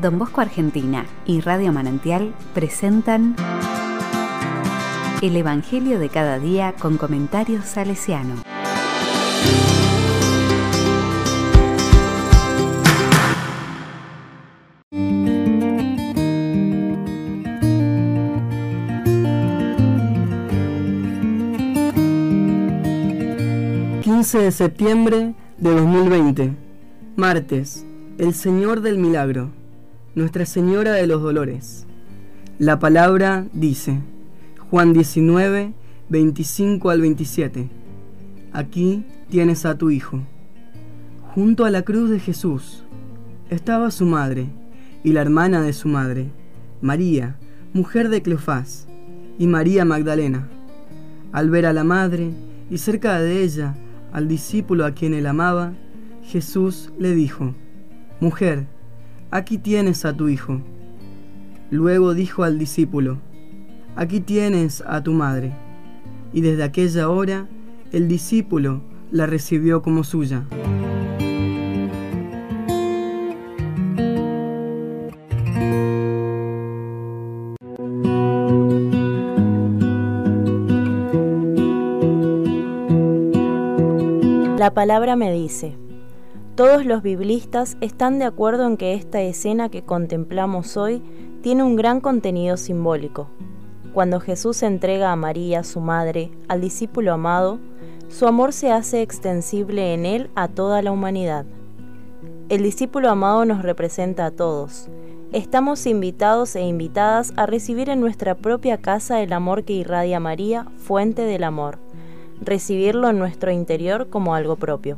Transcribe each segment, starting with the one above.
Don Bosco Argentina y Radio Manantial presentan El Evangelio de cada día con comentarios salesiano. de septiembre de 2020, martes, el Señor del Milagro, Nuestra Señora de los Dolores. La palabra dice, Juan 19, 25 al 27, aquí tienes a tu Hijo. Junto a la cruz de Jesús estaba su madre y la hermana de su madre, María, mujer de Cleofás, y María Magdalena. Al ver a la madre y cerca de ella al discípulo a quien él amaba, Jesús le dijo, Mujer, aquí tienes a tu hijo. Luego dijo al discípulo, Aquí tienes a tu madre. Y desde aquella hora el discípulo la recibió como suya. La palabra me dice, todos los biblistas están de acuerdo en que esta escena que contemplamos hoy tiene un gran contenido simbólico. Cuando Jesús entrega a María, su madre, al discípulo amado, su amor se hace extensible en él a toda la humanidad. El discípulo amado nos representa a todos. Estamos invitados e invitadas a recibir en nuestra propia casa el amor que irradia María, fuente del amor recibirlo en nuestro interior como algo propio.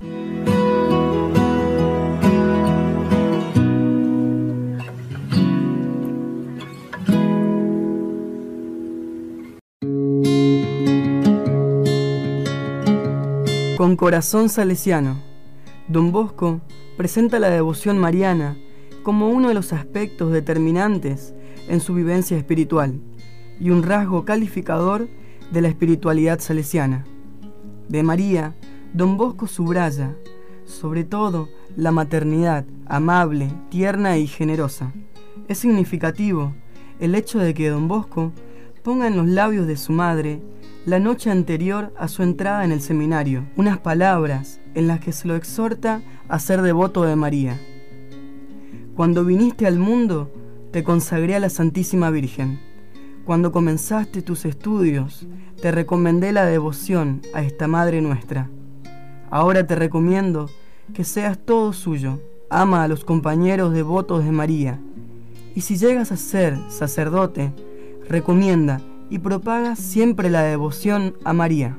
Con corazón salesiano, don Bosco presenta la devoción mariana como uno de los aspectos determinantes en su vivencia espiritual y un rasgo calificador de la espiritualidad salesiana de María, don Bosco subraya, sobre todo, la maternidad amable, tierna y generosa. Es significativo el hecho de que don Bosco ponga en los labios de su madre, la noche anterior a su entrada en el seminario, unas palabras en las que se lo exhorta a ser devoto de María. Cuando viniste al mundo, te consagré a la Santísima Virgen. Cuando comenzaste tus estudios, te recomendé la devoción a esta Madre nuestra. Ahora te recomiendo que seas todo suyo. Ama a los compañeros devotos de María. Y si llegas a ser sacerdote, recomienda y propaga siempre la devoción a María.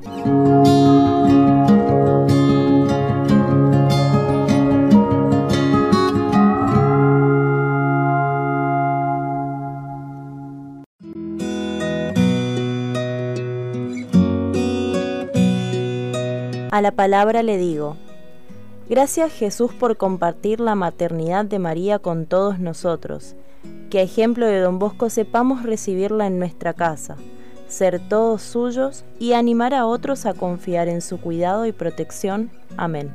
A la palabra le digo, gracias Jesús por compartir la maternidad de María con todos nosotros, que a ejemplo de don Bosco sepamos recibirla en nuestra casa, ser todos suyos y animar a otros a confiar en su cuidado y protección. Amén.